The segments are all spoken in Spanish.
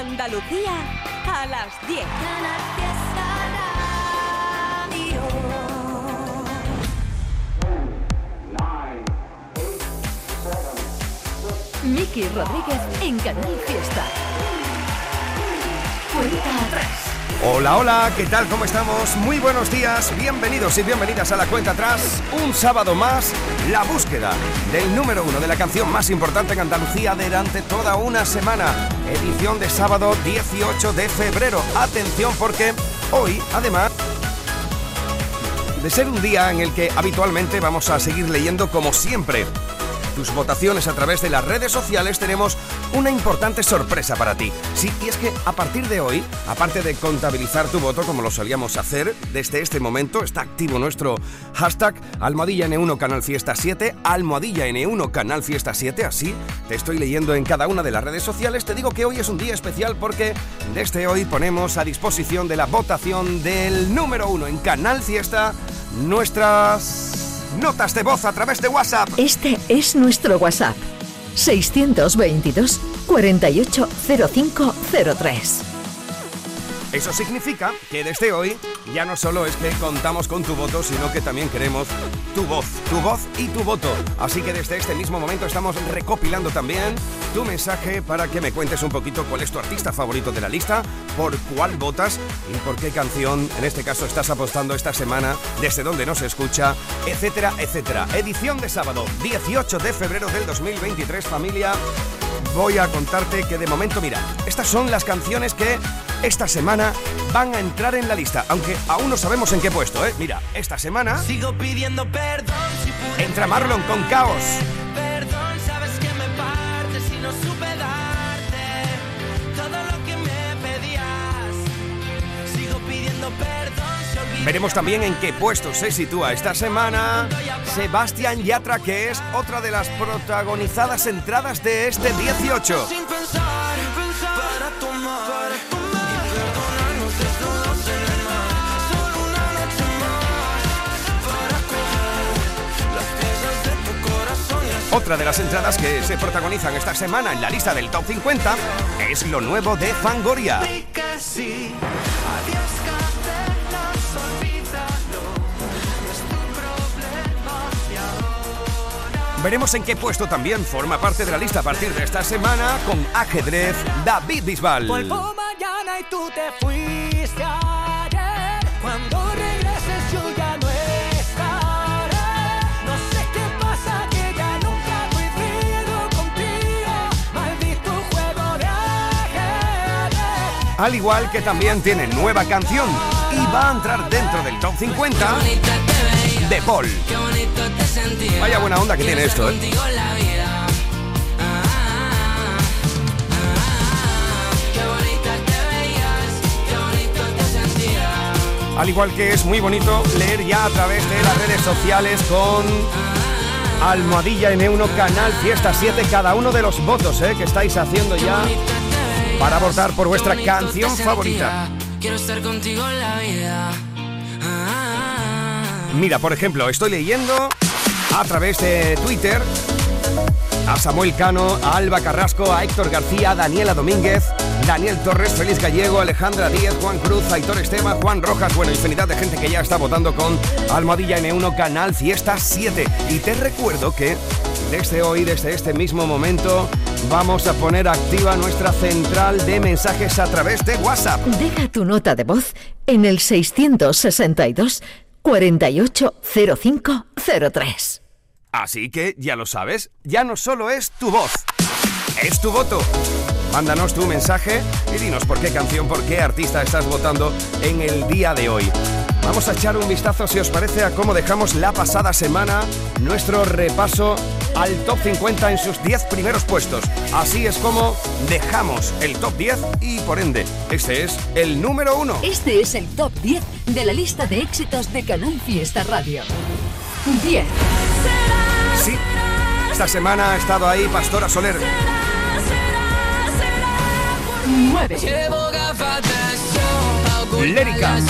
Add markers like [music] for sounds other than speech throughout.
Andalucía a las 10. Miki Rodríguez en Canal Fiesta. Cuenta atrás. Hola, hola, ¿qué tal? ¿Cómo estamos? Muy buenos días, bienvenidos y bienvenidas a la cuenta atrás. Un sábado más, la búsqueda del número uno de la canción más importante en Andalucía durante toda una semana. Edición de sábado 18 de febrero. Atención porque hoy, además de ser un día en el que habitualmente vamos a seguir leyendo como siempre tus votaciones a través de las redes sociales, tenemos una importante sorpresa para ti. Sí, y es que a partir de hoy, aparte de contabilizar tu voto como lo solíamos hacer, desde este momento está activo nuestro hashtag Almohadilla N1 Canal Fiesta 7, Almohadilla N1 Canal Fiesta 7, así te estoy leyendo en cada una de las redes sociales. Te digo que hoy es un día especial porque desde hoy ponemos a disposición de la votación del número uno en Canal Fiesta nuestras notas de voz a través de WhatsApp. Este es nuestro WhatsApp. 622 480503. Eso significa que desde hoy ya no solo es que contamos con tu voto, sino que también queremos tu voz, tu voz y tu voto. Así que desde este mismo momento estamos recopilando también tu mensaje para que me cuentes un poquito cuál es tu artista favorito de la lista, por cuál votas y por qué canción en este caso estás apostando esta semana, desde dónde nos escucha, etcétera, etcétera. Edición de sábado 18 de febrero del 2023, familia. Voy a contarte que de momento, mira, estas son las canciones que esta semana van a entrar en la lista, aunque aún no sabemos en qué puesto, ¿eh? Mira, esta semana Sigo pidiendo perdón si entra Marlon con Caos. Veremos también en qué puesto se sitúa esta semana Sebastián Yatra, que es otra de las protagonizadas entradas de este 18. sin pensar, para tomar y perdonarnos desnudos en el mar. Solo una noche más para coger las piezas de tu corazón y así Otra de las entradas que se protagonizan esta semana en la lista del Top 50 es lo nuevo de Fangoria. Veremos en qué puesto también forma parte de la lista a partir de esta semana con ajedrez David Bisbal. Vuelvo mañana y tú te fuiste ayer. Cuando regreses yo ya no estaré. No sé qué pasa que ya nunca frío contigo. Maldito juego de ajedrez. Al igual que también tiene nueva canción y va a entrar dentro del Top 50 de Paul. Vaya buena onda que tiene esto, ¿eh? Al igual que es muy bonito leer ya a través de las redes sociales con Almohadilla N1 Canal Fiesta 7 cada uno de los votos ¿eh? que estáis haciendo ya para votar por vuestra canción favorita. Quiero estar contigo en la vida. Mira, por ejemplo, estoy leyendo a través de Twitter a Samuel Cano, a Alba Carrasco, a Héctor García, a Daniela Domínguez, Daniel Torres, Félix Gallego, Alejandra Díez, Juan Cruz, Aitor Esteban, Juan Rojas, bueno, infinidad de gente que ya está votando con Almohadilla N1 Canal Fiesta 7. Y te recuerdo que desde hoy, desde este mismo momento, vamos a poner activa nuestra central de mensajes a través de WhatsApp. Deja tu nota de voz en el 662 480503. Así que ya lo sabes, ya no solo es tu voz, es tu voto. Mándanos tu mensaje y dinos por qué canción, por qué artista estás votando en el día de hoy. Vamos a echar un vistazo, si os parece, a cómo dejamos la pasada semana nuestro repaso al top 50 en sus 10 primeros puestos. Así es como dejamos el top 10 y por ende, este es el número 1. Este es el top 10 de la lista de éxitos de Canal Fiesta Radio. 10. Sí, esta semana ha estado ahí Pastora Soler. 9. Llevo gafas de sol pa' ocultar Lérica.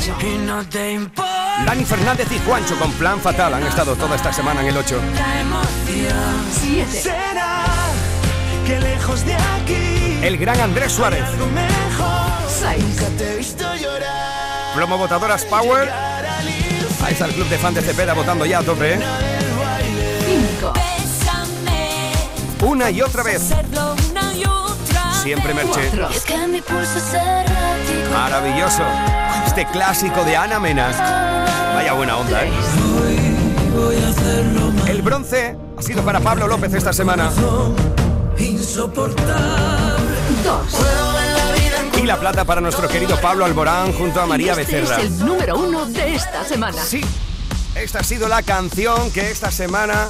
8. y no te importa Dani Fernández y Juancho con Plan Fatal han estado toda esta semana en el 8. 7. Será que lejos de aquí El gran Andrés Suárez. algo mejor. 6. Nunca te he visto llorar. Plomo Votadoras Power. Ahí está el club de fans de Cepeda votando ya a tope. ¿eh? del baile. 5. Bésame, Una y otra vez. Siempre Merche. 4. Es que mi pulso es errático. Maravilloso. Este clásico de Ana Mena. Vaya buena onda, ¿eh? El bronce ha sido para Pablo López esta semana. 2. Y la plata para nuestro querido Pablo Alborán junto a María Este es Becerra. el número uno de esta semana. Sí, esta ha sido la canción que esta semana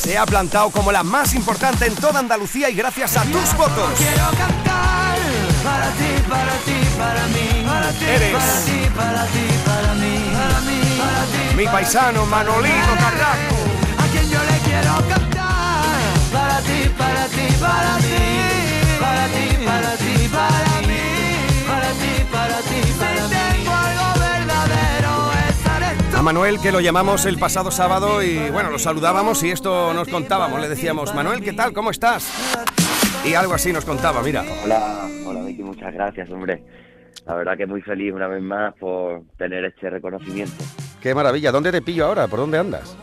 se ha plantado como la más importante en toda Andalucía y gracias a tus votos. Quiero cantar para ti, para ti, para mí. Para ti, Eres. para ti, para ti, para mí. Para mí, para ti. Mi paisano Manolito Carrasco. A quien yo le quiero cantar. Para ti, para ti, para ti. Para ti, para ti, para mí. Para ti, para ti, para mí. A Manuel que lo llamamos el pasado sábado y bueno, lo saludábamos y esto nos contábamos. Le decíamos, Manuel, ¿qué tal? ¿Cómo estás? Y algo así nos contaba, mira. Hola, hola Vicky, muchas gracias, hombre. La verdad que muy feliz una vez más por tener este reconocimiento. Qué maravilla. ¿Dónde te pillo ahora? ¿Por dónde andas?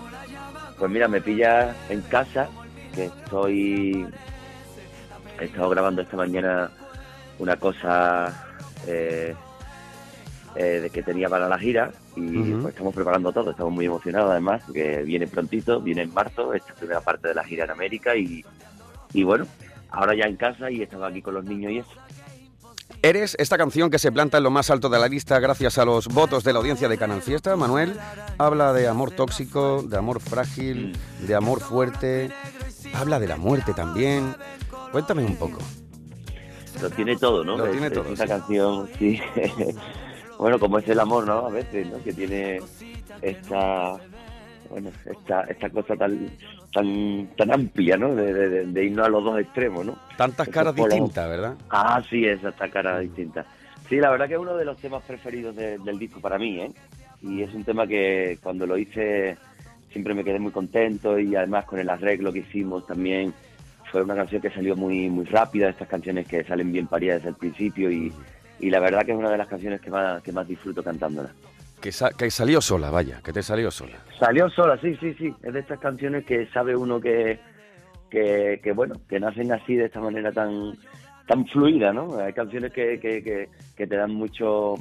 Pues mira, me pilla en casa, que estoy... He estado grabando esta mañana una cosa eh, eh, que tenía para la gira y Ujú. pues estamos preparando todo. Estamos muy emocionados además, que viene prontito, viene en marzo, esta primera parte de la gira en América y, y bueno, ahora ya en casa y estaba aquí con los niños y eso. Eres esta canción que se planta en lo más alto de la lista gracias a los votos de la audiencia de Canal Fiesta. Manuel habla de amor tóxico, de amor frágil, de amor fuerte. Habla de la muerte también. Cuéntame un poco. Lo tiene todo, ¿no? Lo Es- tiene todo, Esta sí. canción, sí. [laughs] bueno, como es el amor, ¿no? A veces, ¿no? Que tiene esta, bueno, esta, esta cosa tan, tan, tan amplia, ¿no? De, de- de- de irnos a los dos extremos, ¿no? Tantas caras distintas, ¿verdad? Ah, sí, es esta cara distinta. Sí, la verdad que es uno de los temas preferidos de- del disco para mí, ¿eh? Y es un tema que cuando lo hice siempre me quedé muy contento y además con el arreglo que hicimos también fue una canción que salió muy muy rápida, estas canciones que salen bien paridas desde el principio y, y la verdad que es una de las canciones que más, que más disfruto cantándola. Que, sa- que salió sola, vaya, que te salió sola. Salió sola, sí, sí, sí. Es de estas canciones que sabe uno que, que, que, bueno, que nacen así de esta manera tan tan fluida, ¿no? Hay canciones que, que, que, que te dan mucho,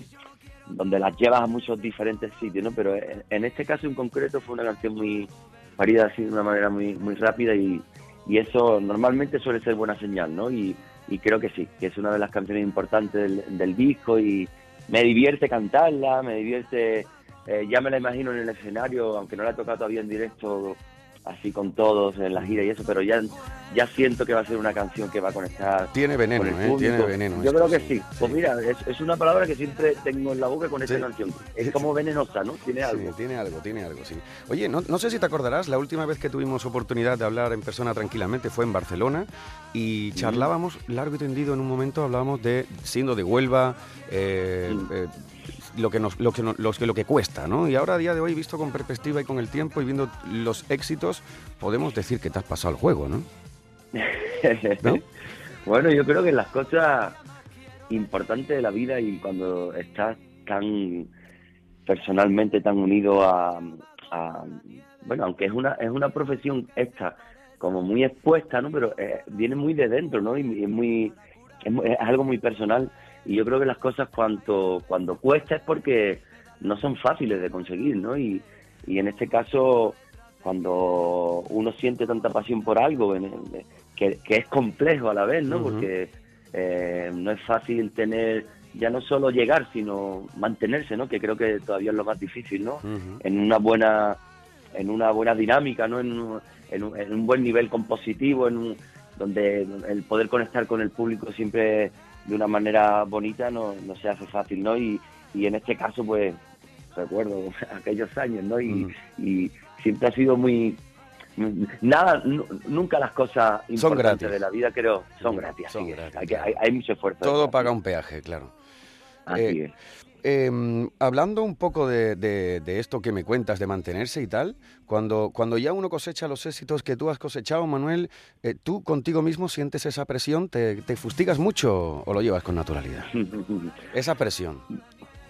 donde las llevas a muchos diferentes sitios, ¿no? Pero en, en este caso en concreto fue una canción muy parida así de una manera muy muy rápida y, y eso normalmente suele ser buena señal, ¿no? Y, y creo que sí, que es una de las canciones importantes del, disco y me divierte cantarla, me divierte, eh, ya me la imagino en el escenario, aunque no la he tocado todavía en directo, así con todos en la gira y eso, pero ya, ya siento que va a ser una canción que va a conectar Tiene veneno, con el ¿eh? Tiene veneno. Yo esto, creo que sí. Pues mira, es, es una palabra que siempre tengo en la boca con esta Sí. canción. [laughs] Es como venenosa, ¿no? Tiene Sí, algo. tiene algo, tiene algo, sí. Oye, no, no sé si te acordarás, la última vez que tuvimos oportunidad de hablar en persona tranquilamente fue en Barcelona y charlábamos largo y tendido en un momento, hablábamos de, siendo de Huelva, eh, eh, lo, que nos, lo, que lo que lo que cuesta, ¿no? Y ahora a día de hoy, visto con perspectiva y con el tiempo y viendo los éxitos, podemos decir que te has pasado el juego, ¿no? [laughs] ¿No? bueno, yo creo que las cosas importantes de la vida y cuando estás tan personalmente tan unido a, a- bueno, aunque es una es una profesión esta como muy expuesta, ¿no? Pero eh, viene muy de dentro, ¿no? Y es muy es, mu- es algo muy personal y yo creo que las cosas cuanto cuando cuesta es porque no son fáciles de conseguir, ¿no? Y, y en este caso cuando uno siente tanta pasión por algo que, que es complejo a la vez, ¿no? Porque eh, no es fácil tener ya no solo llegar, sino mantenerse, ¿no? Que creo que todavía es lo más difícil, ¿no? En una buena en una buena dinámica, ¿no? En un, en un, en un buen nivel compositivo, en un- donde el poder conectar con el público siempre de una manera bonita no, no se hace fácil, ¿no? Y, y en este caso, pues, recuerdo [laughs] aquellos años, ¿no? Y, y siempre ha sido muy... Nada, nu- nunca las cosas importantes gratis. de la vida creo son gratis. Son Hay, claro. hay, hay mucho esfuerzo. Todo paga un peaje, claro. Así eh, es. Em, hablando un poco de, de- de esto que me cuentas, de mantenerse y tal, cuando, cuando ya uno cosecha los éxitos que tú has cosechado, Manuel, eh, ¿tú contigo mismo sientes esa presión? ¿Te, te fustigas mucho o lo llevas con naturalidad? [laughs] Esa presión.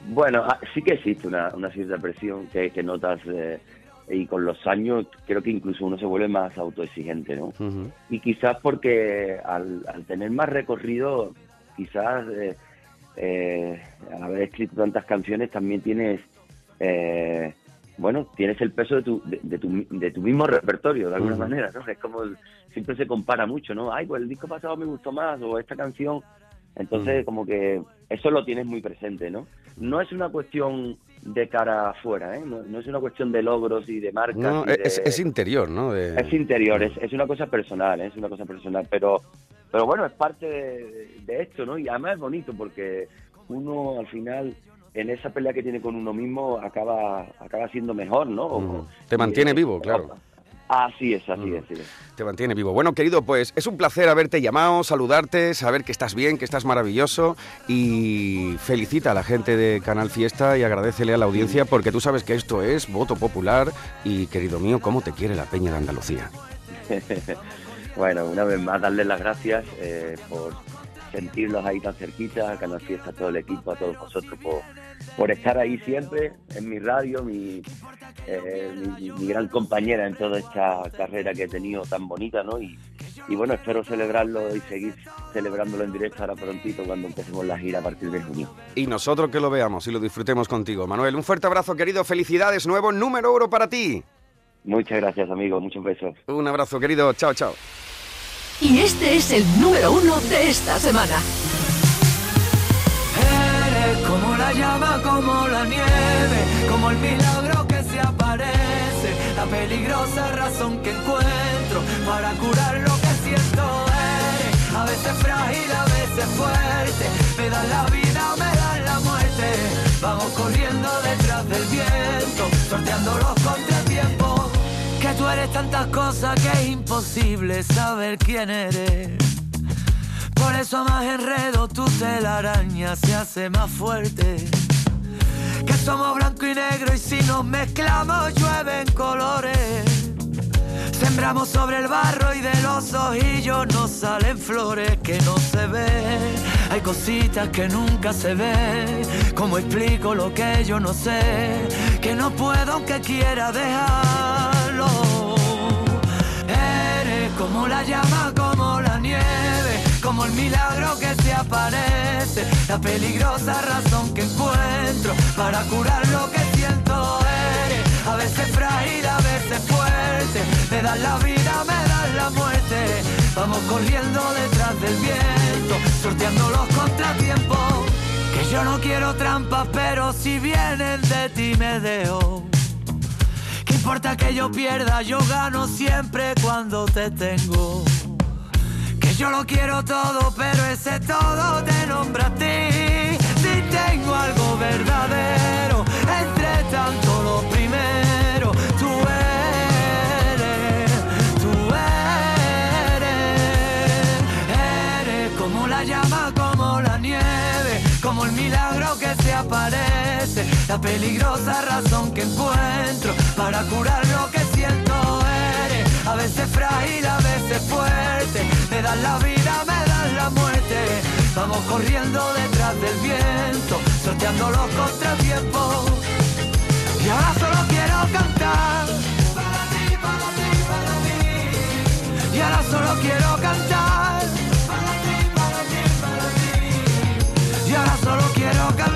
Bueno, ah, sí que existe una, una cierta presión que, que notas eh, y con los años creo que incluso uno se vuelve más autoexigente, ¿no? Ujú. Y quizás porque al, al tener más recorrido, quizás eh, al haber escrito tantas canciones también tienes, eh, bueno, tienes el peso de tu, de, de tu, de tu mismo repertorio, de alguna Ujú. manera, ¿no? Es como, el- siempre se compara mucho, ¿no? Ay, pues el disco pasado me gustó más, o esta canción. Entonces, Ujú. como que eso lo tienes muy presente, ¿no? No es una cuestión de cara afuera, ¿eh? No, no es una cuestión de logros y de marcas. No, es, interior, ¿no? De- es interior, es, es una cosa personal, ¿eh? es una cosa personal, pero pero bueno, es parte de, de esto, ¿no? Y además es bonito porque uno al final en esa pelea que tiene con uno mismo acaba acaba siendo mejor, ¿no? Te mantiene vivo, claro. Así es, así es, así es. Te mantiene vivo. Bueno, querido, pues es un placer haberte llamado, saludarte, saber que estás bien, que estás maravilloso y felicita a la gente de Canal Fiesta y agradecele a la audiencia porque tú sabes que esto es voto popular y, querido mío, cómo te quiere la Peña de Andalucía. [laughs] bueno, una vez más darles las gracias eh, por sentirlos ahí tan cerquita, a Canal Fiesta, a todo el equipo, a todos vosotros por, por estar ahí siempre en mi radio, mi, eh, mi, mi gran compañera en toda esta carrera que he tenido tan bonita, ¿no? Y, y bueno, espero celebrarlo y seguir celebrándolo en directo ahora prontito cuando empecemos la gira a partir de junio. Y nosotros que lo veamos y lo disfrutemos contigo. Manuel, un fuerte abrazo, querido. Felicidades, nuevo número uno para ti. Muchas gracias, amigos, muchos besos. Un abrazo, querido. Chao, chao. Y este es el número uno de esta semana. Eres como la llama, como la nieve, como el milagro que se aparece, la peligrosa razón que encuentro para curar lo que siento. Eres a veces frágil, a veces fuerte, me dan la vida, me dan la muerte. Vamos corriendo detrás del viento, sorteando los tú eres tantas cosas que es imposible saber quién eres. Por eso más enredo tu telaraña se hace más fuerte. Que somos blanco y negro y si nos mezclamos llueven colores. Sembramos sobre el barro y de los ojillos nos salen flores que no se ven. Hay cositas que nunca se ven. ¿Cómo explico lo que yo no sé? Que no puedo aunque quiera Eres como la llama, como la nieve, como el milagro que se aparece, la peligrosa razón que encuentro para curar lo que siento. Eres a veces frágil, a veces fuerte, me das la vida, me das la muerte. Vamos corriendo detrás del viento, sorteando los contratiempos. Que yo no quiero trampas, pero si vienen de ti me dejo. ¿Qué importa que yo pierda? Yo gano siempre cuando te tengo. Que yo lo quiero todo, pero ese todo te nombra a ti. Si tengo algo verdadero, entre tanto lo primero, tú eres, tú eres, eres como la llama, como la nieve, como el milagro que se aparece, la peligrosa razón que encuentro para curar lo que siento. Eres a veces frágil, a veces fuerte, me das la vida, me das la muerte. Vamos corriendo detrás del viento, sorteando los contratiempos. Y ahora solo quiero cantar. Para ti, para ti, para mí. Y ahora solo quiero cantar. Para ti, para ti, para mí. Y ahora solo quiero cantar.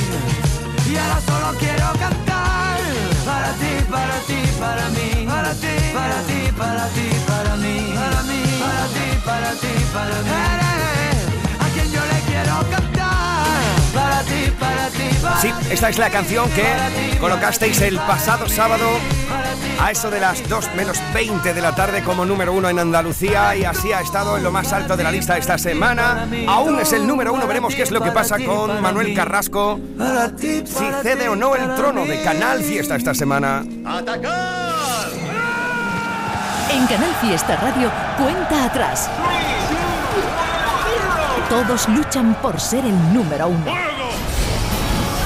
Y ahora solo quiero cantar para Para ti, para ti, para mí. Para ti, para ti, para ti, para mí. Para mí, para ti, para ti, para mí. Eres a quien yo le quiero cantar. Para ti, para ti, para Sí, esta es la canción que colocasteis el pasado sábado a eso de las 2 menos 20 de la tarde como número uno en Andalucía y así ha estado en lo más alto de la lista esta semana. Aún es el número uno, veremos qué es lo que pasa con Manuel Carrasco, si cede o no el trono de Canal Fiesta esta semana. En Canal Fiesta Radio, cuenta atrás. Todos luchan por ser el número uno.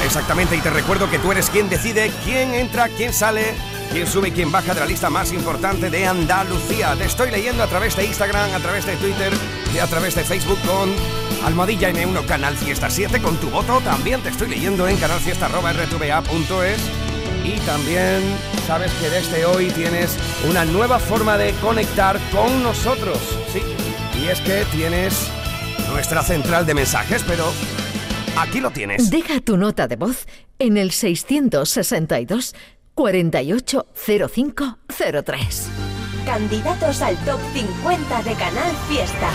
Exactamente, y te recuerdo que tú eres quien decide quién entra, quién sale, quién sube y quién baja de la lista más importante de Andalucía. Te estoy leyendo a través de Instagram, a través de Twitter y a través de Facebook con Almohadilla N1 Canal Fiesta 7 con tu voto. También te estoy leyendo en canalfiesta.rtva.es y también sabes que desde hoy tienes una nueva forma de conectar con nosotros. Sí, y es que tienes nuestra central de mensajes, pero aquí lo tienes. Deja tu nota de voz en el 662 480503. Candidatos al top 50 de Canal Fiesta.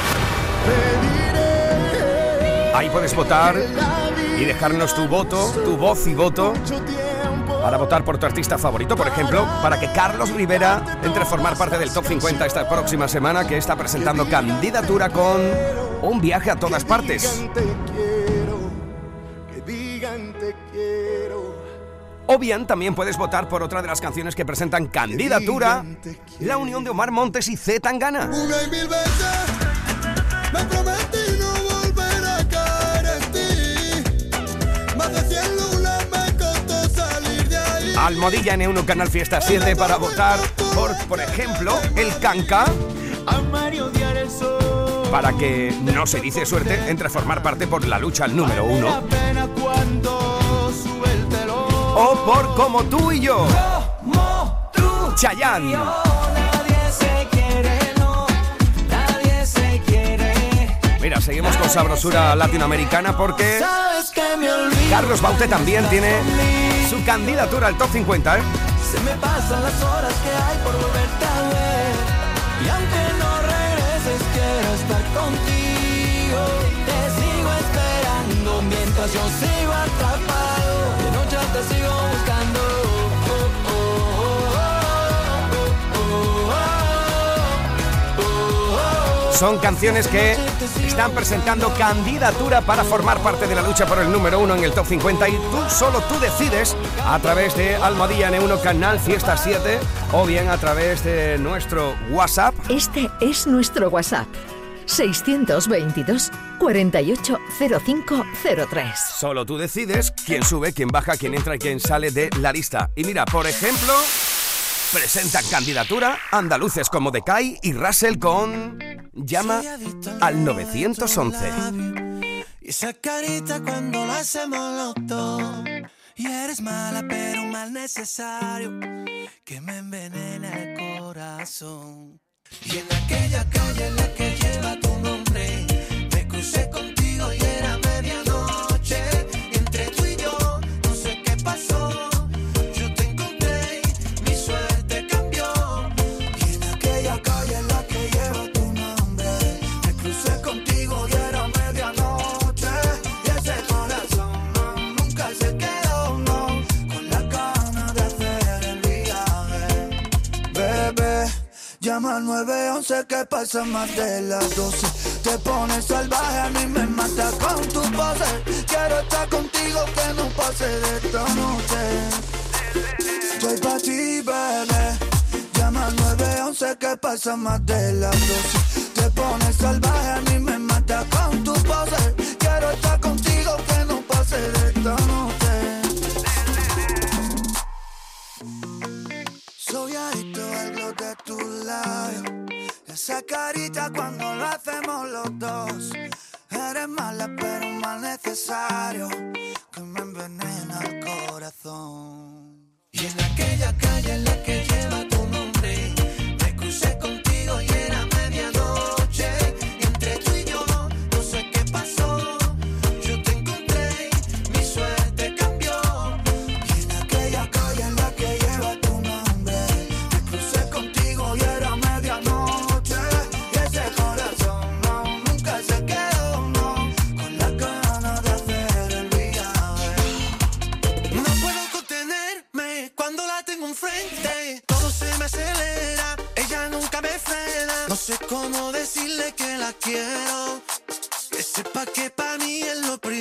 Ahí puedes votar y dejarnos tu voto, tu voz y voto para votar por tu artista favorito, por ejemplo, para que Carlos Rivera entre a formar parte del Top 50 esta próxima semana que está presentando candidatura con un viaje a todas partes. Te quiero, que digan te quiero. O bien también puedes votar por otra de las canciones que presentan candidatura, la unión de Omar Montes y Z Tangana. Una y mil veces me prometí no volver a caer en ti. Más de cien lunas me costó salir de ahí. Almohadilla N1 Canal Fiesta 7 para votar por, por ejemplo, el Canca. Para que no se dice suerte entre formar parte por la lucha al número uno por como tú y yo. Como tú. Chayanne. Nadie se quiere, no. Nadie se quiere. Mira, seguimos con sabrosura latinoamericana porque. Carlos Baute también tiene su candidatura al top 50, ¿eh? Se me pasan las horas que hay por volverte a ver. Y aunque no regreses, quiero estar contigo. Te sigo esperando mientras yo sigo atrapado. De noche te sigo buscando. Son canciones que están presentando candidatura para formar parte de la lucha por el número uno en el top 50 y tú, solo tú decides a través de Almohadilla N1 Canal Fiesta 7 o bien a través de nuestro WhatsApp Este es nuestro WhatsApp. 622 480503. Solo tú decides quién sube, quién baja, quién entra y quién sale de la lista. Y mira, por ejemplo, presentan candidatura andaluces como Decay y Russell con Llama al 911. Y esa carita cuando la hacemos los dos. Y eres mala, pero un mal necesario que me envenena el corazón. Y en aquella calle en la que me crucé 911 que pasa más de las 12. Te pones salvaje, a mí me mata con tu pose. Quiero estar contigo, que no pase de esta noche. Estoy pa' ti, bebé. Llama al 911 que pasa más de las 12. Te pones salvaje, a mí me mata con tu pose. Quiero estar contigo, que no pase de esta noche. Soy adicto al glow de tu labio. Esa carita cuando lo hacemos los dos. Eres mala, pero mal necesario que me envenena el corazón. Y en aquella calle en la que lleva decirle que la quiero. Que sepa que para mí es lo primero.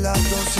las 12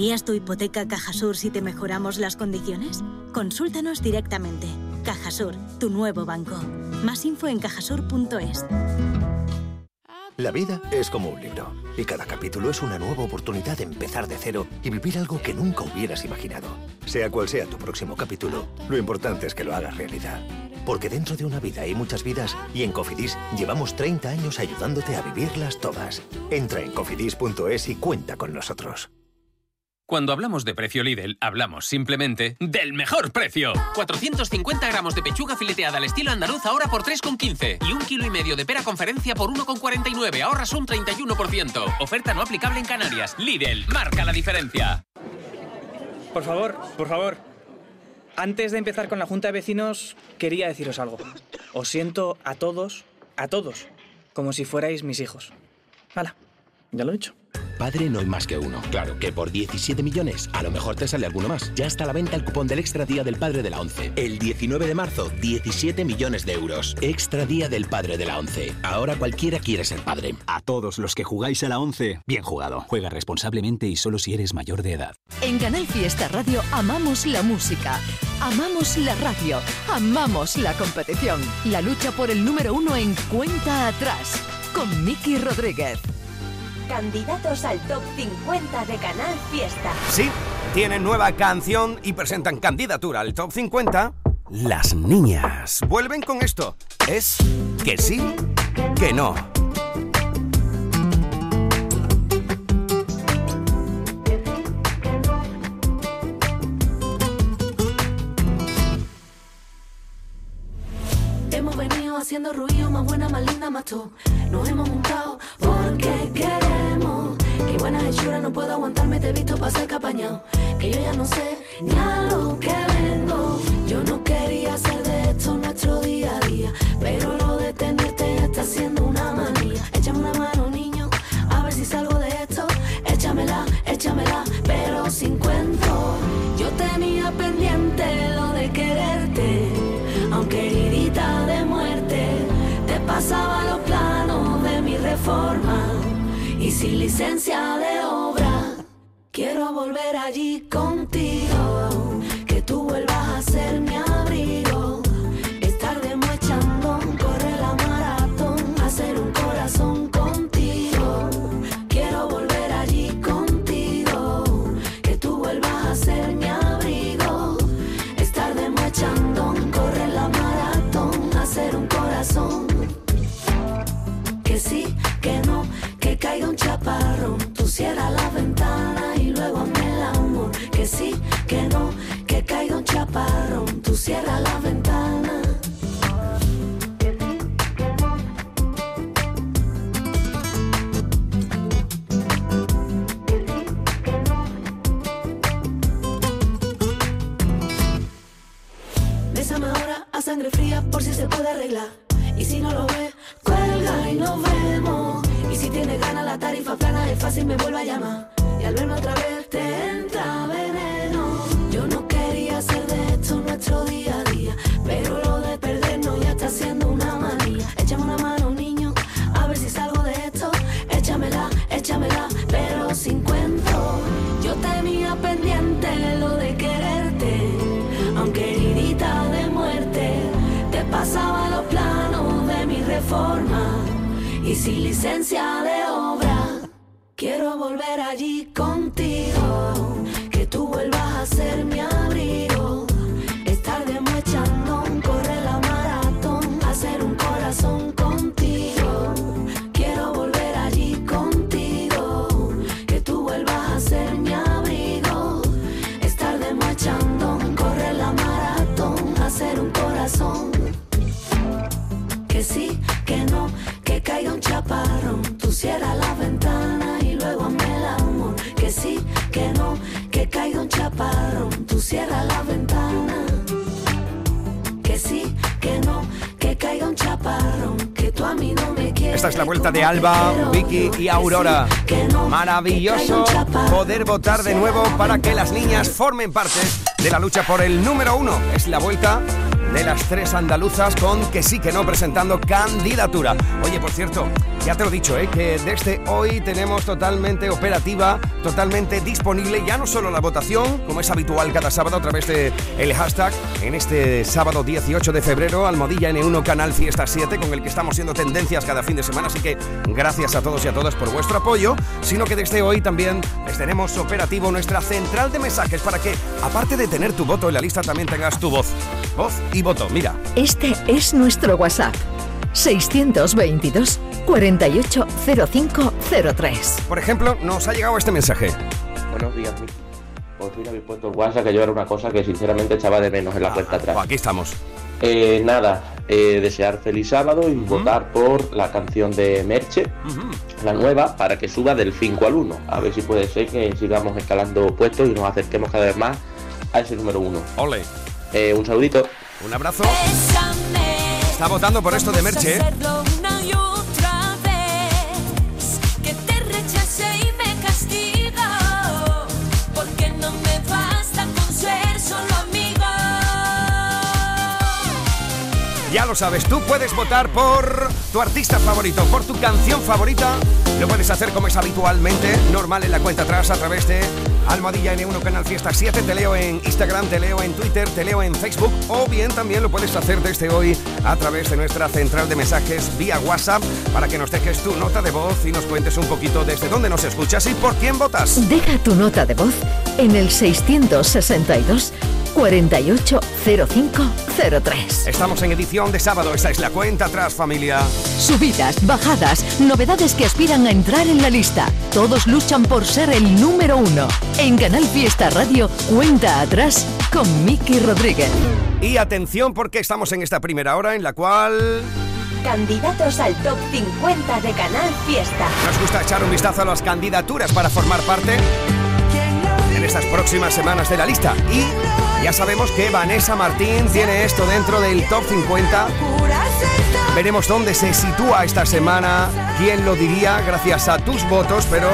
¿Pagarías tu hipoteca Cajasur si te mejoramos las condiciones? Consúltanos directamente. Cajasur, tu nuevo banco. Más info en cajasur.es. La vida es como un libro y cada capítulo es una nueva oportunidad de empezar de cero y vivir algo que nunca hubieras imaginado. Sea cual sea tu próximo capítulo, lo importante es que lo hagas realidad. Porque dentro de una vida hay muchas vidas y en Cofidis llevamos 30 años ayudándote a vivirlas todas. Entra en cofidis.es y cuenta con nosotros. Cuando hablamos de precio Lidl, hablamos simplemente del mejor precio. 450 gramos de pechuga fileteada al estilo andaluz ahora por 3,15 y un kilo y medio de pera conferencia por 1,49. Ahorras un 31%. Oferta no aplicable en Canarias. Lidl, marca la diferencia. Por favor, por favor. Antes de empezar con la junta de vecinos, quería deciros algo. Os siento a todos, a todos, como si fuerais mis hijos. Hala, ya lo he dicho. Padre no hay más que uno. Claro que por 17 millones a lo mejor te sale alguno más. Ya está a la venta el cupón del Extra Día del Padre de la ONCE. El 19 de marzo, 17 millones de euros. Extra Día del Padre de la ONCE. Ahora cualquiera quiere ser padre. A todos los que jugáis a la 11, bien jugado. Juega responsablemente y solo si eres mayor de edad. En Canal Fiesta Radio amamos la música, amamos la radio, amamos la competición. La lucha por el número uno en cuenta atrás con Miki Rodríguez. Candidatos al top 50 de Canal Fiesta. Sí, tienen nueva canción y presentan candidatura al top 50. Las niñas vuelven con esto. Es que sí, que no. Hemos venido haciendo ruido, más buena, más linda, más tú. Nos hemos montado porque queremos. Que buena hechura, no puedo aguantarme, te he visto pasar capañado. Que yo ya no sé ni a lo que vengo. Yo no quería hacer de esto nuestro día a día. Pero lo de tenerte ya está siendo una manía. Échame una mano, niño, a ver si salgo de esto. Échamela, échamela, pero sin cuento. Yo tenía pendiente lo de quererte, aunque heridita de muerte, te pasaba los planos de mi reforma y sin licencia de obra. Quiero volver allí contigo, que tú vuelvas a ser mi abrigo. Caiga un chaparrón. Tú cierras la ventana y luego hazme el amor. Que sí, que no, que caiga un chaparrón. Tú cierras la ventana. Bésame ahora a sangre fría por si se puede arreglar. Y si no lo ve, cuelga y nos vemos. Y si tiene ganas la tarifa plana, es fácil, me vuelve a llamar. Y al verme otra vez te entra veneno. Yo no quería hacer de esto nuestro día a día. Pero lo de perdernos ya está siendo una manía. Échame una mano, niño, a ver si salgo de esto. Échamela, échamela, pero sin cuento. Yo tenía pendiente lo de quererte, aunque heridita de muerte, te pasaba los planos de mi reforma y sin licencia de obra. Quiero volver allí contigo, que tú vuelvas a ser mi abrigo. Cierras la ventana y luego hazme el amor. Que sí, que no, que caiga un chaparrón. Tú cierras la ventana. Que sí, que no, que caiga un chaparrón. Que tú a mí no me quieres. Esta es la vuelta de Alba, Vicky y Aurora. Maravilloso poder votar de nuevo para que las niñas formen parte de la lucha por el número uno. Es la vuelta de las tres andaluzas con que sí que no presentando candidatura. Oye, por cierto, ya te lo he dicho, ¿eh? que desde hoy tenemos totalmente operativa, totalmente disponible ya no solo la votación, como es habitual cada sábado a través de el hashtag en este sábado 18 de febrero, Almohadilla N1 Canal Fiesta 7, con el que estamos siendo tendencias cada fin de semana, así que gracias a todos y a todas por vuestro apoyo, sino que desde hoy también les tenemos operativo nuestra central de mensajes para que, aparte de tener tu voto en la lista, también tengas tu voz. Voz y y voto. Mira. Este es nuestro WhatsApp. 622 480503. Por ejemplo, nos ha llegado este mensaje. Buenos días, Miki. Por fin habéis puesto el WhatsApp, que yo era una cosa que sinceramente echaba de menos en la cuenta atrás. Pues aquí estamos. Eh, nada, eh, desear feliz sábado y votar por la canción de Merche, la nueva, para que suba del 5 al 1. A ver si puede ser que sigamos escalando puestos y nos acerquemos cada vez más a ese número 1. Ole. un saludito. Un abrazo. Está votando por esto de Merche. ¿eh? Ya lo sabes, tú puedes votar por tu artista favorito, por tu canción favorita. Lo puedes hacer como es habitualmente, normal en la cuenta atrás, a través de Almohadilla N1 Canal Fiesta 7. Te leo en Instagram, te leo en Twitter, te leo en Facebook. O bien también lo puedes hacer desde hoy a través de nuestra central de mensajes vía WhatsApp para que nos dejes tu nota de voz y nos cuentes un poquito desde dónde nos escuchas y por quién votas. Deja tu nota de voz en el 662 480503. Estamos en edición de sábado, esta es la cuenta atrás, familia. Subidas, bajadas, novedades que aspiran a entrar en la lista. Todos luchan por ser el número uno. En Canal Fiesta Radio, cuenta atrás con Miki Rodríguez. Y atención porque estamos en esta primera hora en la cual Candidatos al top 50 de Canal Fiesta. nos gusta echar un vistazo a las candidaturas para formar parte en estas próximas semanas de la lista. Y ya sabemos que Vanessa Martín tiene esto dentro del top 50. Veremos dónde se sitúa esta semana, quién lo diría gracias a tus votos, pero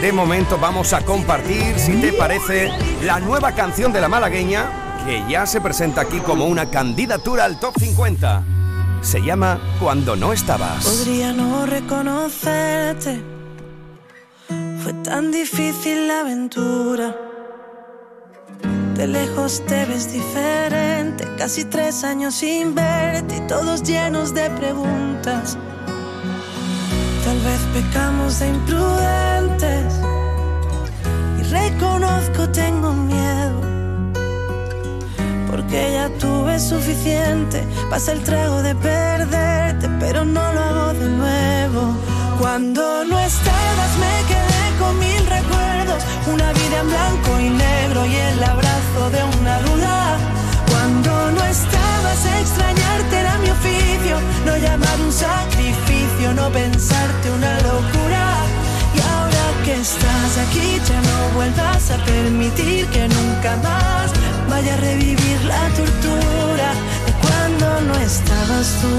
de momento vamos a compartir, si te parece, la nueva canción de la malagueña que ya se presenta aquí como una candidatura al top 50. Se llama Cuando no estabas. Podría no reconocerte. Fue tan difícil la aventura. De lejos te ves diferente. Casi tres años sin verte y todos llenos de preguntas. Tal vez pecamos de imprudentes. Y reconozco, tengo miedo. Porque ya tuve suficiente. Pasa el trago de perderte, pero no lo hago de nuevo. Cuando no estabas me quedé con mil recuerdos. Una vida en blanco y negro y el abrazo de una duda. Cuando no estabas extrañarte era mi oficio. No llamar un sacrificio, no pensarte una locura. Y ahora que estás aquí ya no vuelvas a permitir que nunca más vaya a revivir la tortura de cuando no estabas tú.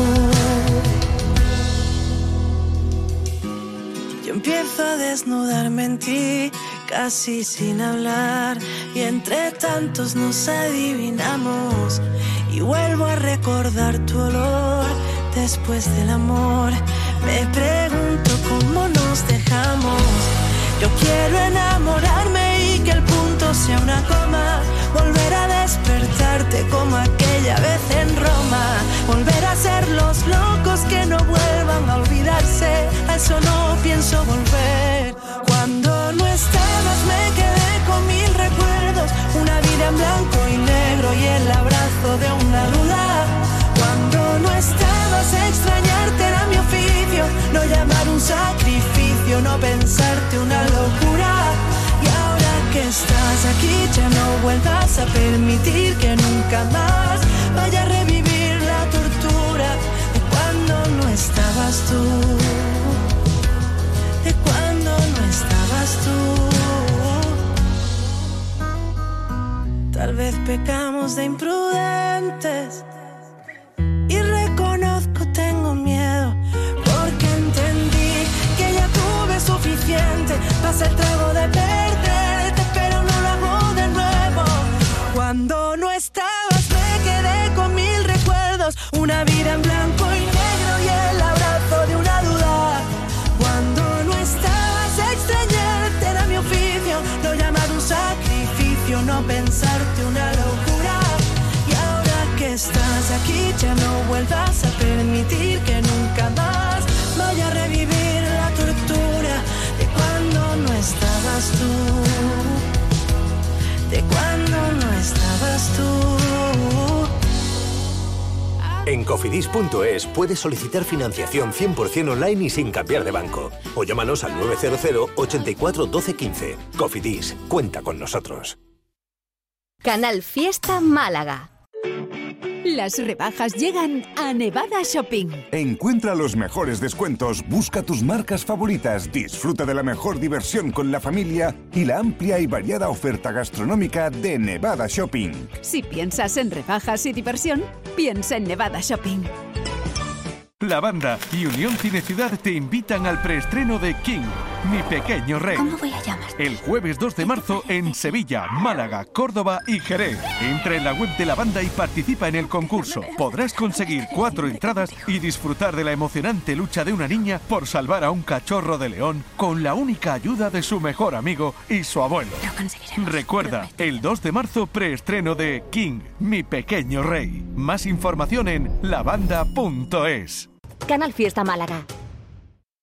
Yo empiezo a desnudarme en ti, casi sin hablar, y entre tantos nos adivinamos. Y vuelvo a recordar tu olor después del amor. Me pregunto cómo nos dejamos. Yo quiero enamorarme y que el punto sea una coma. Volver a despertarte como aquella vez en Roma. Volver a ser los locos que no vuelvan a olvidarse. Eso no pienso sacrificio, no pensarte una locura. Y ahora que estás aquí ya no vuelvas a permitir que nunca más vaya a revivir la tortura de cuando no estabas tú. De cuando no estabas tú. Tal vez pecamos de imprudentes. Pasa el trago de perderte, pero no lo hago de nuevo. Cuando no estabas, me quedé con mil recuerdos. Una vida en blanco y negro y el abrazo de una duda. Cuando no estabas, extrañarte era mi oficio. No llamar un sacrificio, no pensarte una locura. Y ahora que estás aquí, ya no vuelvas a permitir que nunca más vaya a revivir estabas tú. De cuando no estabas tú. En cofidis.es puedes solicitar financiación 100% online y sin cambiar de banco. O llámanos al 900 84 12 15. Cofidis, cuenta con nosotros. Canal Fiesta Málaga. Las rebajas llegan a Nevada Shopping. Encuentra los mejores descuentos, busca tus marcas favoritas, disfruta de la mejor diversión con la familia y la amplia y variada oferta gastronómica de Nevada Shopping. Si piensas en rebajas y diversión, piensa en Nevada Shopping. La banda y Unión Cine Ciudad te invitan al preestreno de King, Mi Pequeño Rey. ¿Cómo voy a llamar? El jueves 2 de marzo en Sevilla, Málaga, Córdoba y Jerez. Entra en la web de la banda y participa en el concurso. Podrás conseguir cuatro entradas y disfrutar de la emocionante lucha de una niña por salvar a un cachorro de león con la única ayuda de su mejor amigo y su abuelo. Recuerda, el 2 de marzo preestreno de King, Mi Pequeño Rey. Más información en lavanda.es. Canal Fiesta Málaga.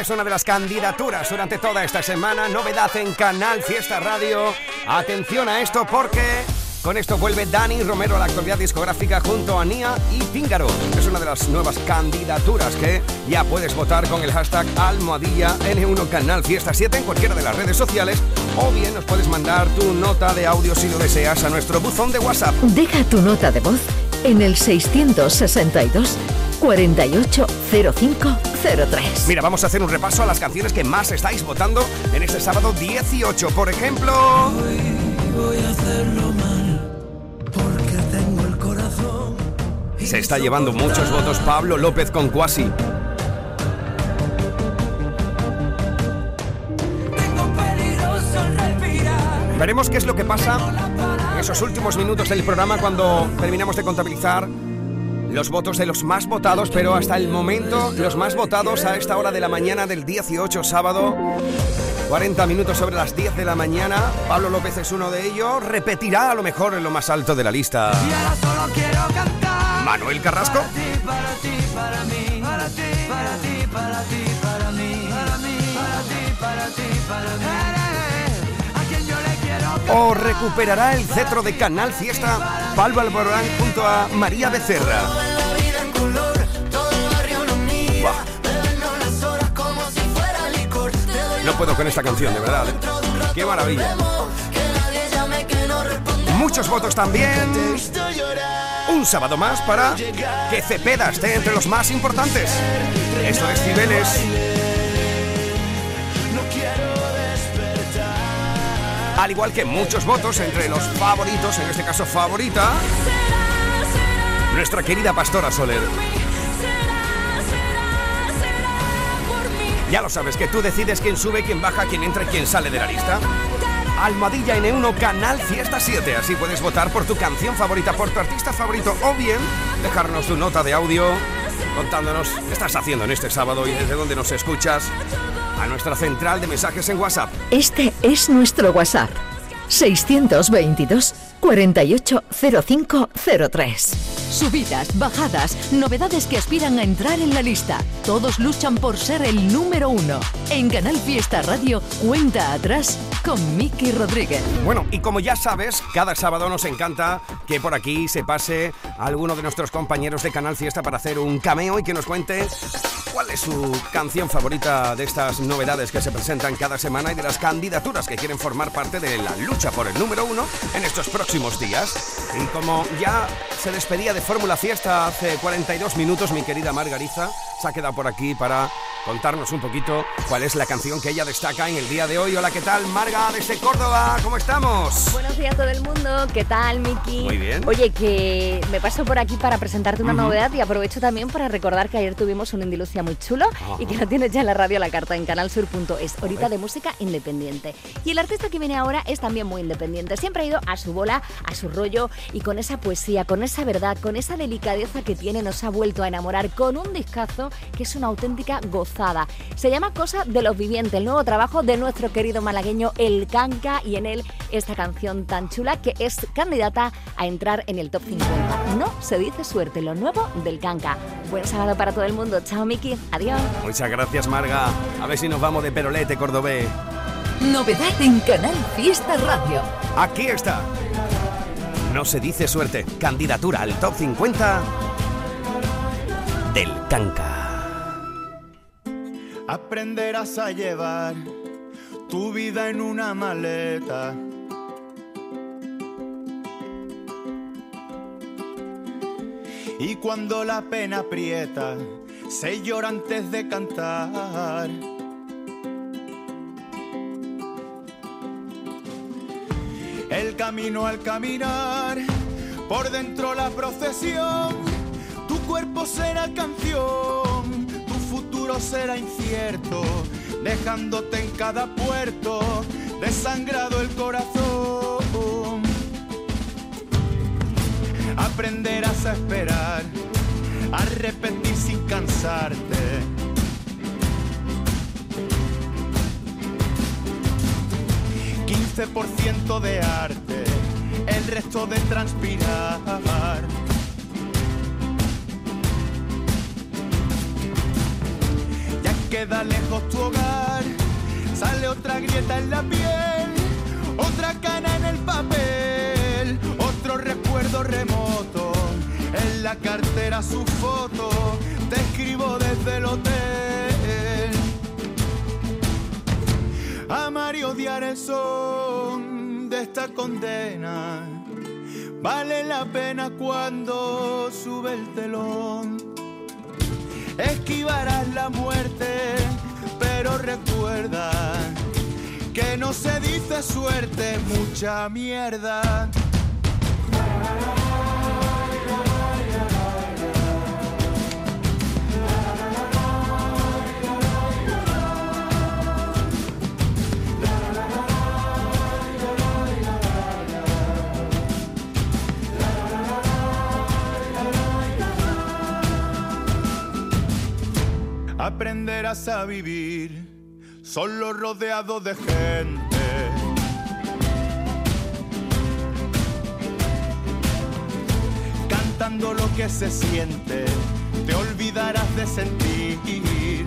Es una de las candidaturas durante toda esta semana. Novedad en Canal Fiesta Radio. Atención a esto porque con esto vuelve Dani Romero a la actualidad discográfica junto a Nia y Tíngaro. Es una de las nuevas candidaturas que ya puedes votar con el hashtag almohadilla N1 Canal Fiesta 7 en cualquiera de las redes sociales o bien nos puedes mandar tu nota de audio si lo deseas a nuestro buzón de WhatsApp. Deja tu nota de voz en el 662 480503. Mira, vamos a hacer un repaso a las canciones que más estáis votando en este sábado 18. Por ejemplo... Voy a hacerlo mal porque tengo el corazón. Se está llevando muchos votos Pablo López con Cuasi. Veremos qué es lo que pasa en esos últimos minutos del programa cuando terminamos de contabilizar los votos de los más votados, pero hasta el momento los más votados a esta hora de la mañana del 18 sábado. 40 minutos sobre las 10 de la mañana. Pablo López es uno de ellos. Repetirá a lo mejor en lo más alto de la lista. Y ahora solo quiero cantar. Manuel Carrasco. Para ti, para ti, para mí. Para ti, para ti, para ti, para mí. Para mí, para ti, para ti, para mí. O recuperará el cetro de Canal Fiesta Pablo Alborán junto a María Becerra. No puedo con esta canción, de verdad. ¿eh? Qué maravilla. Muchos votos también. Un sábado más para que Cepeda esté entre los más importantes. Esto es Cibeles. Al igual que muchos votos entre los favoritos, en este caso favorita, nuestra querida Pastora Soler. Ya lo sabes, que tú decides quién sube, quién baja, quién entra y quién sale de la lista. Almohadilla N1 Canal Fiesta 7. Así puedes votar por tu canción favorita, por tu artista favorito o bien dejarnos tu nota de audio contándonos qué estás haciendo en este sábado y desde dónde nos escuchas a nuestra central de mensajes en WhatsApp. Este es nuestro WhatsApp. 622 480503. Subidas, bajadas, novedades que aspiran a entrar en la lista. Todos luchan por ser el número uno. En Canal Fiesta Radio, cuenta atrás con Miki Rodríguez. Bueno, y como ya sabes, cada sábado nos encanta que por aquí se pase alguno de nuestros compañeros de Canal Fiesta para hacer un cameo y que nos cuente cuál es su canción favorita de estas novedades que se presentan cada semana y de las candidaturas que quieren formar parte de la lucha por el número uno en estos próximos días. Y como ya se despedía de Fórmula Fiesta hace 42 minutos, mi querida Margariza se ha quedado por aquí para contarnos un poquito cuál es la canción que ella destaca en el día de hoy. Hola, ¿qué tal, Marga, desde Córdoba? ¿Cómo estamos? Buenos días a todo el mundo, ¿qué tal, Miki? Muy bien. Oye, que me paso por aquí para presentarte una Ujú. novedad y aprovecho también para recordar que ayer tuvimos un Indilucia muy chulo y que lo tienes ya en la radio la carta en canalsur.es, ahorita de música independiente. Y el artista que viene ahora es también muy independiente, siempre ha ido a su bola, a su rollo y con esa poesía, con esa verdad, con esa delicadeza que tiene, nos ha vuelto a enamorar con un discazo que es una auténtica gozada. Se llama Cosa de los Vivientes, el nuevo trabajo de nuestro querido malagueño El Canca y en él esta canción tan chula que es candidata a entrar en el top 50. No se dice suerte, lo nuevo del Canca. Buen sábado para todo el mundo. Chao, Miki. Adiós. Muchas gracias, Marga. A ver si nos vamos de Perolete, Cordobé. Novedad en Canal Fiesta Radio. Aquí está. No se dice suerte. Candidatura al top 50 del Canca. Aprenderás a llevar tu vida en una maleta. Y cuando la pena aprieta, se llora antes de cantar. El camino al caminar, por dentro la procesión, tu cuerpo será canción, será incierto, dejándote en cada puerto, desangrado el corazón. Aprenderás a esperar, a repetir sin cansarte. ciento de arte, el resto de transpirar. Queda lejos tu hogar, sale otra grieta en la piel, otra cana en el papel, otro recuerdo remoto, en la cartera su foto, te escribo desde el hotel. Amar y odiar el son de esta condena, vale la pena cuando sube el telón. Esquivarás la muerte, pero recuerda que no se dice suerte, mucha mierda. Aprenderás a vivir solo rodeado de gente. Cantando lo que se siente, te olvidarás de sentir.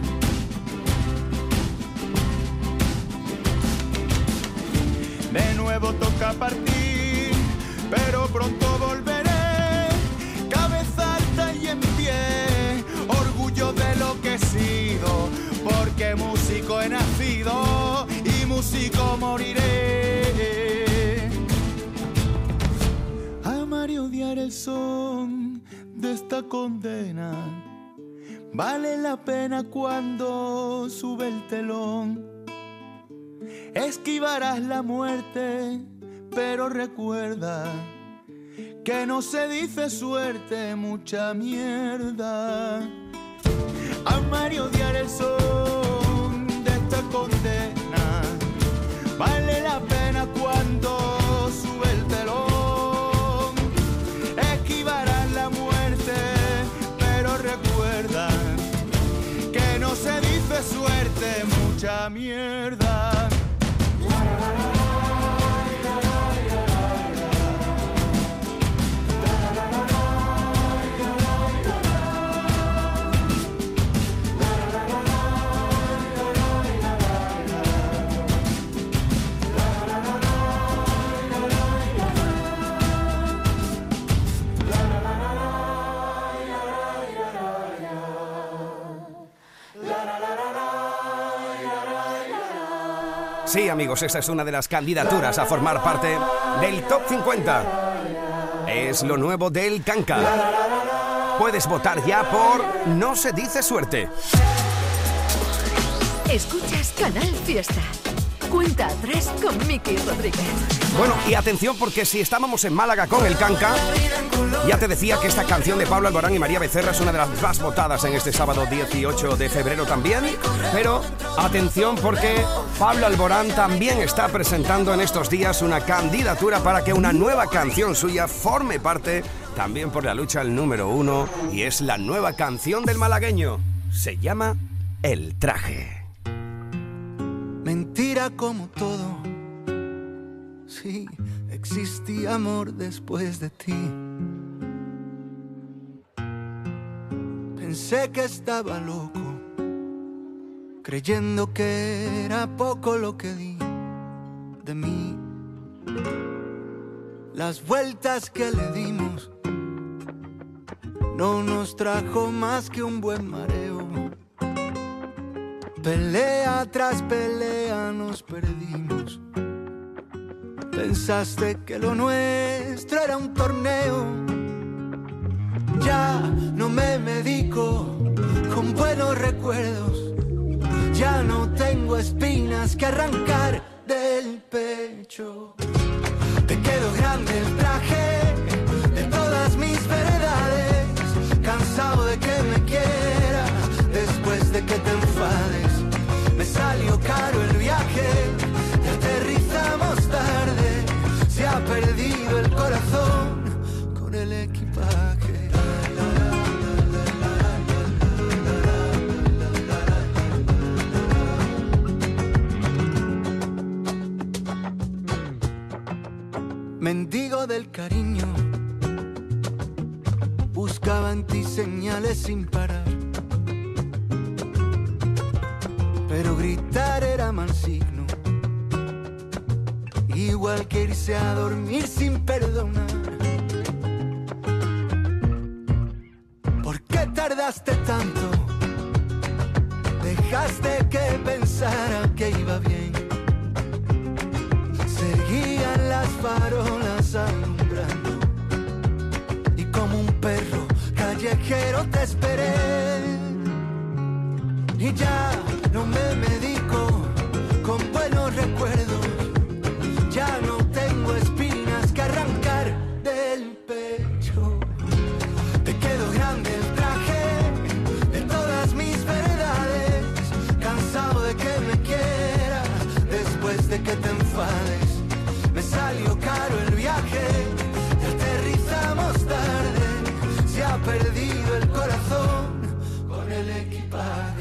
De nuevo toca partir, pero pronto volveré. Músico moriré. Amar y odiar el son de esta condena. Vale la pena cuando sube el telón. Esquivarás la muerte, pero recuerda que no se dice suerte, mucha mierda. Amar y odiar el son de esta condena. Vale la pena cuando sube el telón. Esquivarás la muerte, pero recuerda que no se dice suerte, mucha mierda. Sí, amigos, esta es una de las candidaturas a formar parte del Top 50. Es lo nuevo del Canca. Puedes votar ya por No se dice suerte. Escuchas Canal Fiesta. Cuenta atrás con Miki Rodríguez. Bueno, y atención porque si estábamos en Málaga con el Canca, ya te decía que esta canción de Pablo Alborán y María Becerra es una de las más votadas en este sábado 18 de febrero también. Pero atención porque Pablo Alborán también está presentando en estos días una candidatura para que una nueva canción suya forme parte también por la lucha al número uno y es la nueva canción del malagueño. Se llama El Traje. Mentira como todo. Sí, existía amor después de ti. Pensé que estaba loco, creyendo que era poco lo que di de mí. Las vueltas que le dimos no nos trajo más que un buen mareo. Pelea tras pelea nos perdimos. Pensaste que lo nuestro era un torneo. Ya no me medico con buenos recuerdos. Ya no tengo espinas que arrancar del pecho. Te quedó grande el traje de todas mis veredades. Cansado de que me quieras después de que te enfades. Me salió caro el viaje Mendigo del cariño, buscaba en ti señales sin parar. Pero gritar era mal signo, igual que irse a dormir sin perdonar. ¿Por qué tardaste tanto? Dejaste que pensara que iba bien. Seguían las farolas y como un perro callejero te esperé. Y ya no me medí Bye.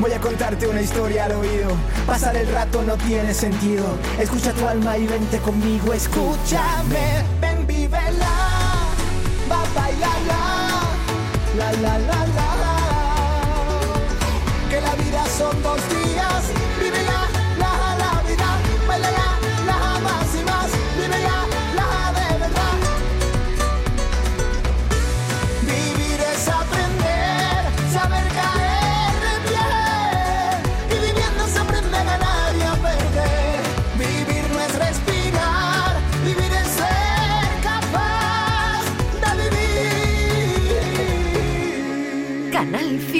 Voy a contarte una historia al oído. Pasar el rato no tiene sentido. Escucha tu alma y vente conmigo. Escúchame, ven, vívela. Va, bailala. La, la, la, la. Que la vida son dos.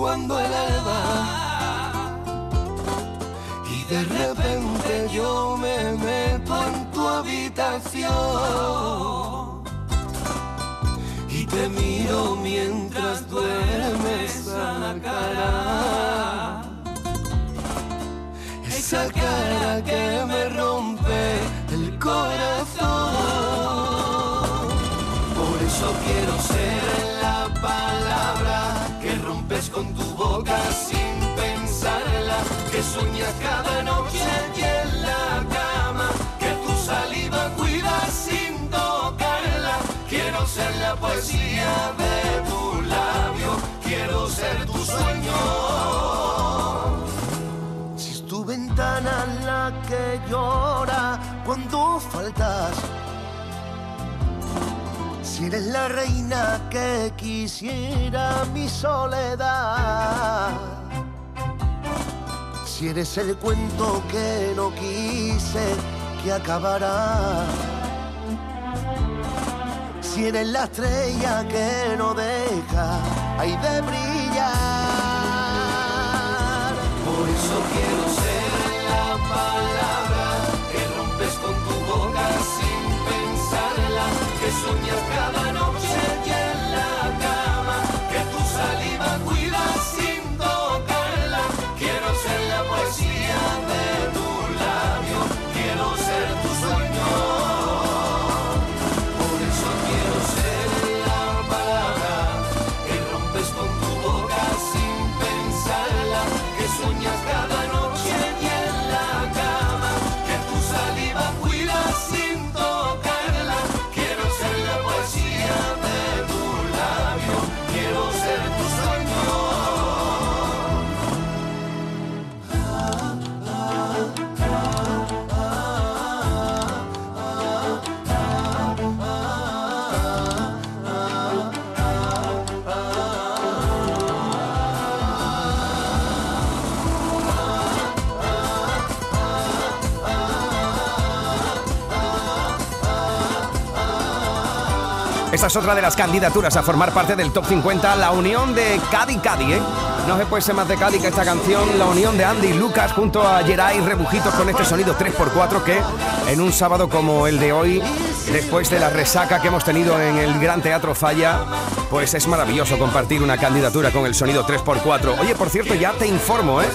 Cuando el alba sin pensarla, que sueñas cada noche y en la cama, que tu saliva cuidas sin tocarla. Quiero ser la poesía de tu labio, quiero ser tu sueño. Si es tu ventana la que llora cuando faltas. Si eres la reina que quisiera mi soledad. Si eres el cuento que no quise que acabará. Si eres la estrella que no deja ahí de brillar. Por eso quiero ser la palabra que rompes con tu boca sin pensarla, que sueñas Esta es otra de las candidaturas a formar parte del Top 50, la unión de Cadi Cadi, ¿eh? No se puede ser más de Cadi que esta canción, la unión de Andy y Lucas junto a Geray Rebujitos con este sonido 3x4 que en un sábado como el de hoy, después de la resaca que hemos tenido en el Gran Teatro Falla, pues es maravilloso compartir una candidatura con el sonido 3x4. Oye, por cierto, ya te informo, ¿eh?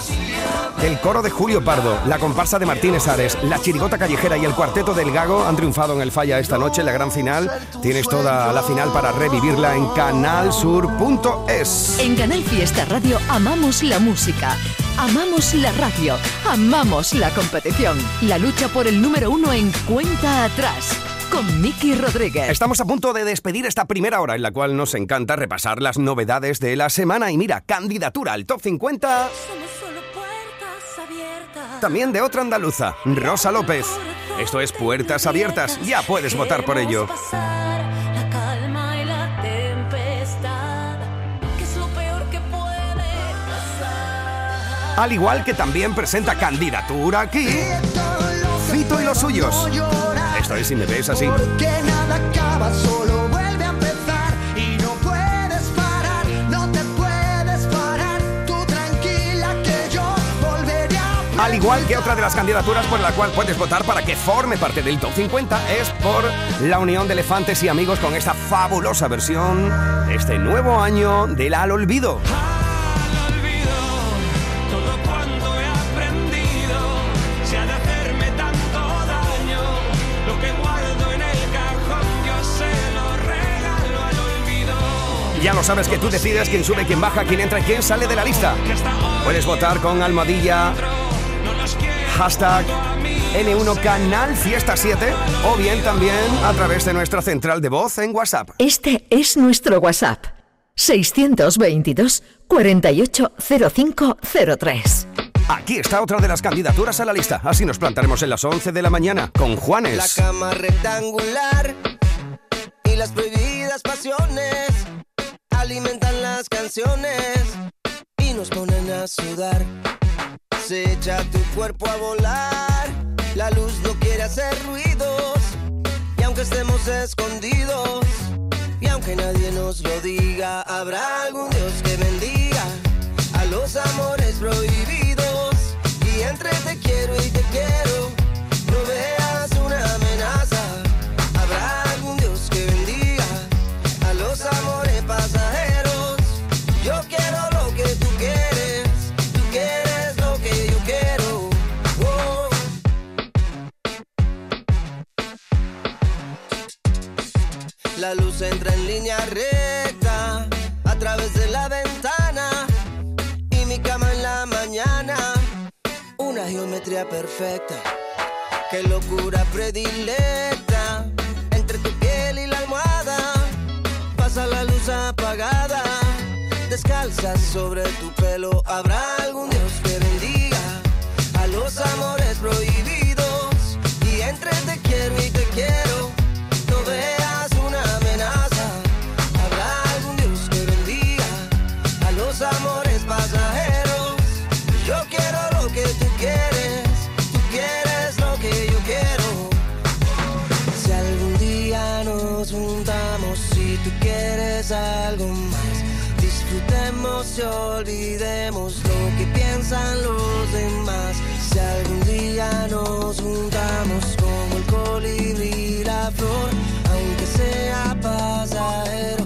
que El coro de Julio Pardo, la comparsa de Martínez Ares, la chirigota callejera y el cuarteto del Gago han triunfado en el Falla esta noche la gran final. Tienes toda la final para revivirla en canalsur.es. En Canal Fiesta Radio amamos la música, amamos la radio, amamos la competición. La lucha por el número uno en cuenta atrás. Con Miki Rodríguez. Estamos a punto de despedir esta primera hora en la cual nos encanta repasar las novedades de la semana y mira, candidatura al top 50 también de otra andaluza, Rosa López. Esto es Puertas Abiertas, ya puedes votar por ello. Al igual que también presenta candidatura aquí, Fito y los suyos. Esto es si me ves así. Que nada acaba, solo vuelve a empezar y no puedes parar, no te puedes parar. Tú tranquila que yo volveré a Al igual que otra de las candidaturas por la cual puedes votar para que forme parte del top 50 es por la unión de elefantes y amigos con esta fabulosa versión de este nuevo año del Al Olvido. Ya lo sabes que tú decides quién sube, quién baja, quién entra y quién sale de la lista. Puedes votar con almohadilla, hashtag N1 Canal Fiesta 7 o bien también a través de nuestra central de voz en WhatsApp. Este es nuestro WhatsApp. 622 480503. Aquí está otra de las candidaturas a la lista. Así nos plantaremos en las 11 de la mañana con La Juanes. cama rectangular y las prohibidas pasiones alimentan las canciones y nos ponen a sudar. Se echa tu cuerpo a volar, la luz no quiere hacer ruidos y aunque estemos escondidos y aunque nadie nos lo diga, habrá algún Dios que bendiga a los amores prohibidos y entre te quiero y te quiero. No veas una amenaza. La luz entra en línea recta a través de la ventana y mi cama en la mañana. Una geometría perfecta. Qué locura predilecta entre tu piel y la almohada. Pasa la luz apagada, descalza sobre tu pelo. Habrá y olvidemos lo que piensan los demás. Si algún día nos juntamos como el colibrí la flor, aunque sea pasajero,